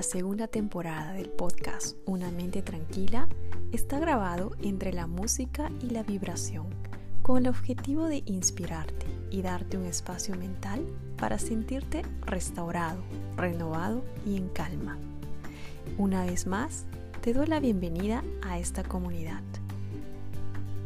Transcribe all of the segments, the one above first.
la segunda temporada del podcast Una mente tranquila está grabado entre la música y la vibración, con el objetivo de inspirarte y darte un espacio mental para sentirte restaurado, renovado y en calma. Una vez más, te doy la bienvenida a esta comunidad.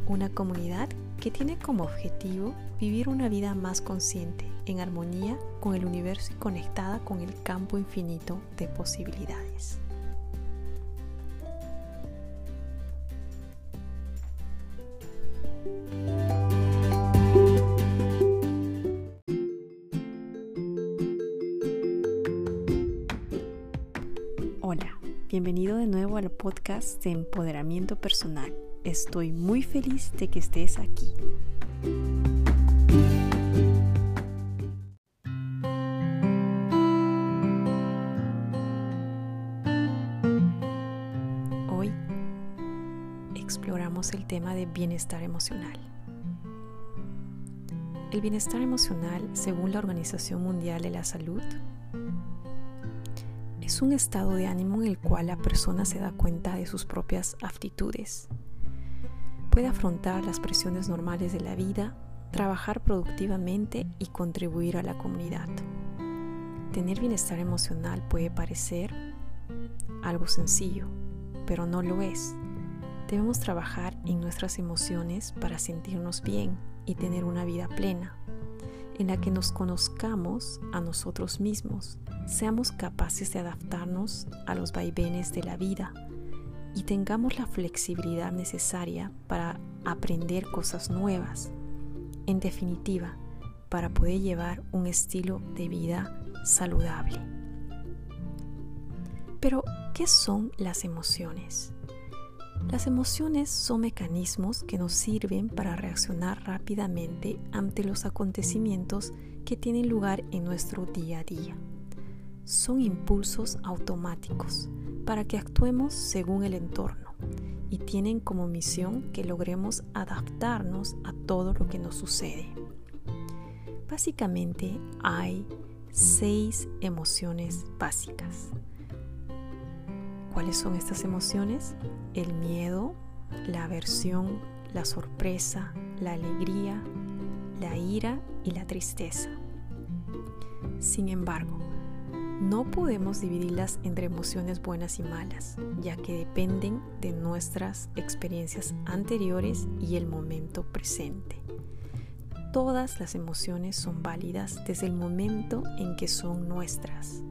Una comunidad que tiene como objetivo vivir una vida más consciente, en armonía con el universo y conectada con el campo infinito de posibilidades. Hola, bienvenido de nuevo al podcast de empoderamiento personal Estoy muy feliz de que estés aquí. Exploramos el tema de bienestar emocional. El bienestar emocional, según la Organización Mundial de la Salud, es un estado de ánimo en el cual la persona se da cuenta de sus propias aptitudes, puede afrontar las presiones normales de la vida, trabajar productivamente y contribuir a la comunidad. Tener bienestar emocional puede parecer algo sencillo, pero no lo es. Debemos trabajar en nuestras emociones para sentirnos bien y tener una vida plena, en la que nos conozcamos a nosotros mismos, seamos capaces de adaptarnos a los vaivenes de la vida y tengamos la flexibilidad necesaria para aprender cosas nuevas. En definitiva, para poder llevar un estilo de vida saludable. Pero, ¿qué son las emociones? Las emociones son mecanismos que nos sirven para reaccionar rápidamente ante los acontecimientos que tienen lugar en nuestro día a día. Son impulsos automáticos para que actuemos según el entorno y tienen como misión que logremos adaptarnos a todo lo que nos sucede. Básicamente hay seis emociones básicas. ¿Cuáles son estas emociones? El miedo, la aversión, la sorpresa, la alegría, la ira y la tristeza. Sin embargo, no podemos dividirlas entre emociones buenas y malas, ya que dependen de nuestras experiencias anteriores y el momento presente. Todas las emociones son válidas desde el momento en que son nuestras.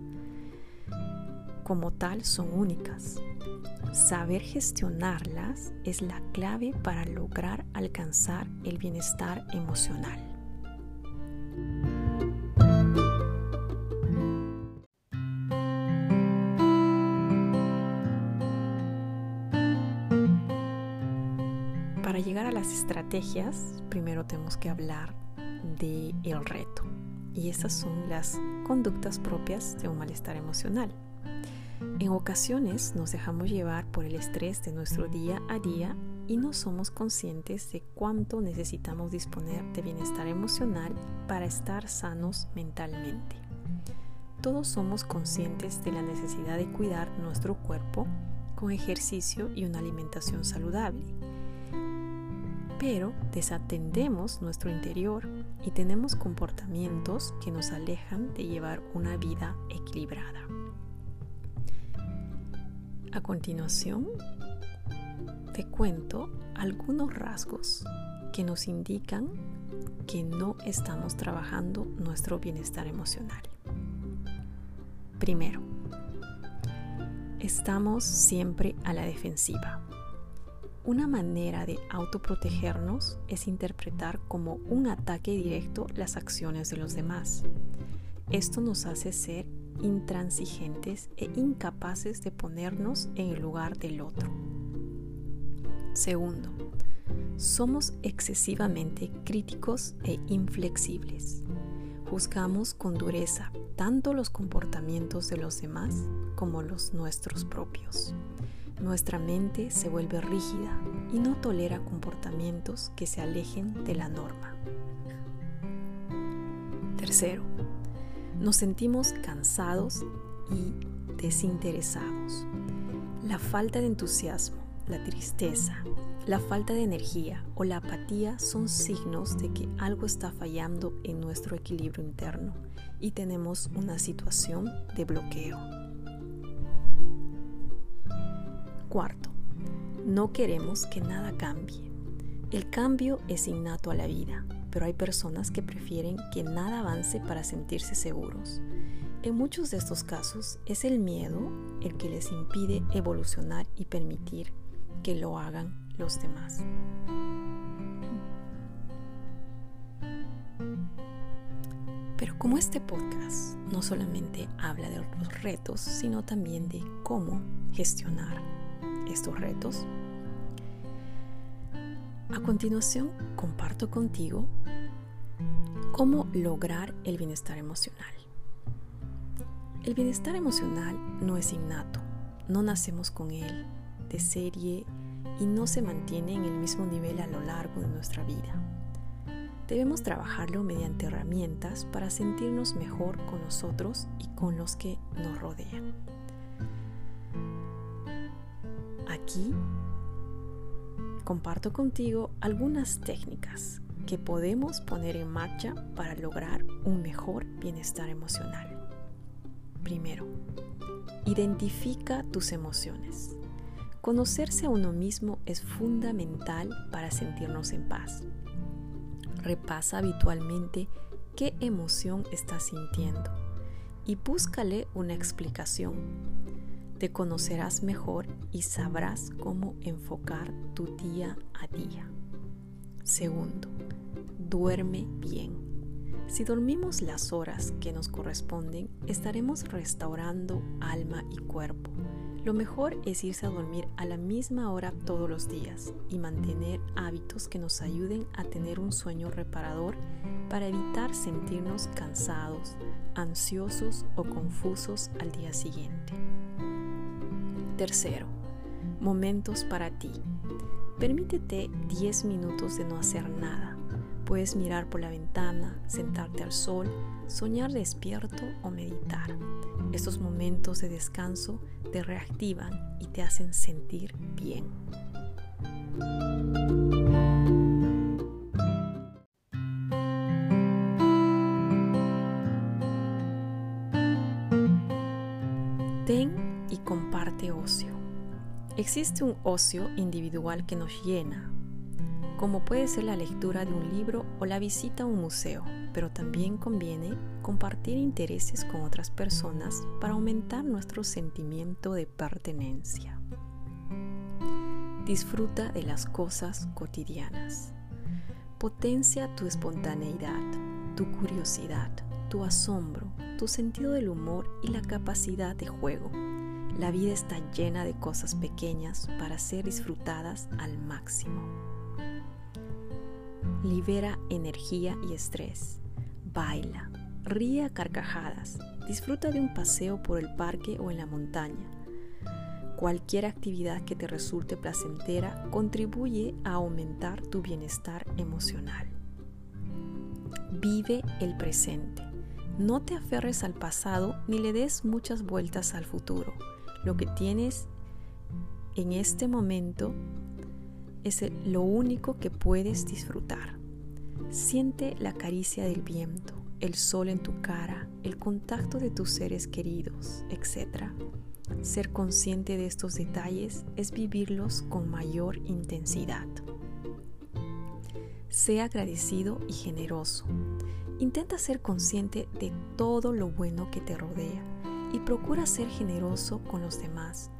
Como tal, son únicas. Saber gestionarlas es la clave para lograr alcanzar el bienestar emocional. llegar a las estrategias, primero tenemos que hablar de el reto. Y esas son las conductas propias de un malestar emocional. En ocasiones nos dejamos llevar por el estrés de nuestro día a día y no somos conscientes de cuánto necesitamos disponer de bienestar emocional para estar sanos mentalmente. Todos somos conscientes de la necesidad de cuidar nuestro cuerpo con ejercicio y una alimentación saludable pero desatendemos nuestro interior y tenemos comportamientos que nos alejan de llevar una vida equilibrada. A continuación, te cuento algunos rasgos que nos indican que no estamos trabajando nuestro bienestar emocional. Primero, estamos siempre a la defensiva. Una manera de autoprotegernos es interpretar como un ataque directo las acciones de los demás. Esto nos hace ser intransigentes e incapaces de ponernos en el lugar del otro. Segundo, somos excesivamente críticos e inflexibles. Juzgamos con dureza tanto los comportamientos de los demás como los nuestros propios nuestra mente se vuelve rígida y no tolera comportamientos que se alejen de la norma. Tercero, nos sentimos cansados y desinteresados. La falta de entusiasmo, la tristeza, la falta de energía o la apatía son signos de que algo está fallando en nuestro equilibrio interno y tenemos una situación de bloqueo. Cuarto, no queremos que nada cambie. El cambio es innato a la vida, pero hay personas que prefieren que nada avance para sentirse seguros. En muchos de estos casos es el miedo el que les impide evolucionar y permitir que lo hagan los demás. Pero como este podcast no solamente habla de los retos, sino también de cómo gestionar estos retos, a continuación comparto contigo cómo lograr el bienestar emocional. El bienestar emocional no es innato, no nacemos con él de serie y no se mantiene en el mismo nivel a lo largo de nuestra vida. Debemos trabajarlo mediante herramientas para sentirnos mejor con nosotros y con los que nos rodean. Aquí comparto contigo algunas técnicas que podemos poner en marcha para lograr un mejor bienestar emocional. Primero, identifica tus emociones. Conocerse a uno mismo es fundamental para sentirnos en paz. Repasa habitualmente qué emoción estás sintiendo y búscale una explicación. Te conocerás mejor y sabrás cómo enfocar tu día a día. Segundo, duerme bien. Si dormimos las horas que nos corresponden, estaremos restaurando alma y cuerpo. Lo mejor es irse a dormir a la misma hora todos los días y mantener hábitos que nos ayuden a tener un sueño reparador para evitar sentirnos cansados, ansiosos o confusos al día siguiente. Tercero, momentos para ti. Permítete 10 minutos de no hacer nada Puedes mirar por la ventana, sentarte al sol, soñar despierto o meditar. Estos momentos de descanso te reactivan y te hacen sentir bien. Existe un ocio individual que nos llena, como puede ser la lectura de un libro o la visita a un museo, pero también conviene compartir intereses con otras personas para aumentar nuestro sentimiento de pertenencia. Disfruta de las cosas cotidianas. Potencia tu espontaneidad, tu curiosidad, tu asombro, tu sentido del humor y la capacidad de juego. La vida está llena de cosas pequeñas para ser disfrutadas al máximo libera energía y estrés. Baila, ríe a carcajadas, disfruta de un paseo por el parque o en la montaña. Cualquier actividad que te resulte placentera contribuye a aumentar tu bienestar emocional. Vive el presente. No te aferres al pasado ni le des muchas vueltas al futuro. Lo que tienes en este momento es lo único que puedes disfrutar. Siente la caricia del viento, el sol en tu cara, el contacto de tus seres queridos, etc. Ser consciente de estos detalles es vivirlos con mayor intensidad. Sea agradecido y generoso. Intenta ser consciente de todo lo bueno que te rodea y procura ser generoso con los demás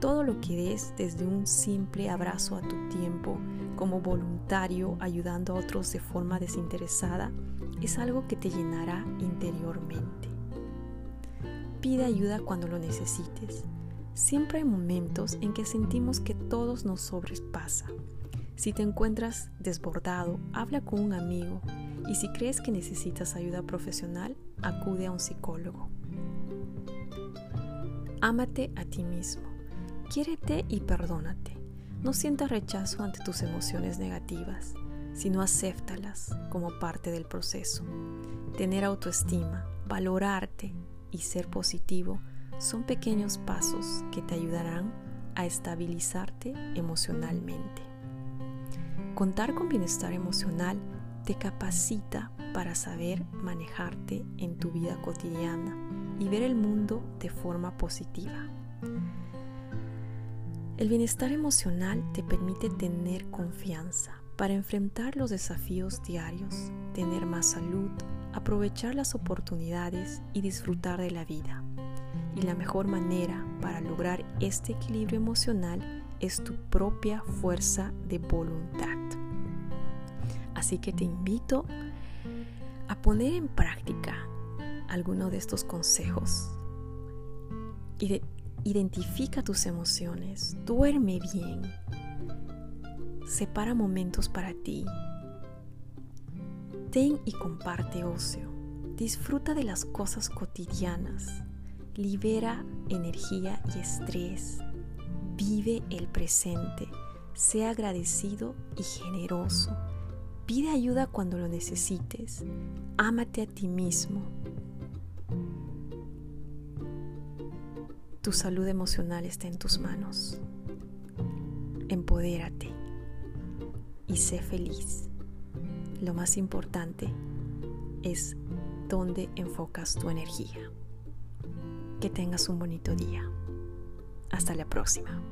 todo lo que des desde un simple abrazo a tu tiempo como voluntario ayudando a otros de forma desinteresada es algo que te llenará interiormente. Pide ayuda cuando lo necesites. Siempre hay momentos en que sentimos que todos nos sobrepasa. Si te encuentras desbordado, habla con un amigo y si crees que necesitas ayuda profesional, acude a un psicólogo. Ámate a ti mismo. Quiérete y perdónate. No sientas rechazo ante tus emociones negativas, sino acéptalas como parte del proceso. Tener autoestima, valorarte y ser positivo son pequeños pasos que te ayudarán a estabilizarte emocionalmente. Contar con bienestar emocional te capacita para saber manejarte en tu vida cotidiana y ver el mundo de forma positiva. El bienestar emocional te permite tener confianza para enfrentar los desafíos diarios, tener más salud, aprovechar las oportunidades y disfrutar de la vida. Y la mejor manera para lograr este equilibrio emocional es tu propia fuerza de voluntad. Así que te invito a poner en práctica alguno de estos consejos. Identifica tus emociones, duerme bien, separa momentos para ti, ten y comparte ocio, disfruta de las cosas cotidianas, libera energía y estrés, vive el presente, sea agradecido y generoso, pide ayuda cuando lo necesites, ámate a ti mismo. Tu salud emocional está en tus manos. Empodérate y sé feliz. Lo más importante es dónde enfocas tu energía. Que tengas un bonito día. Hasta la próxima.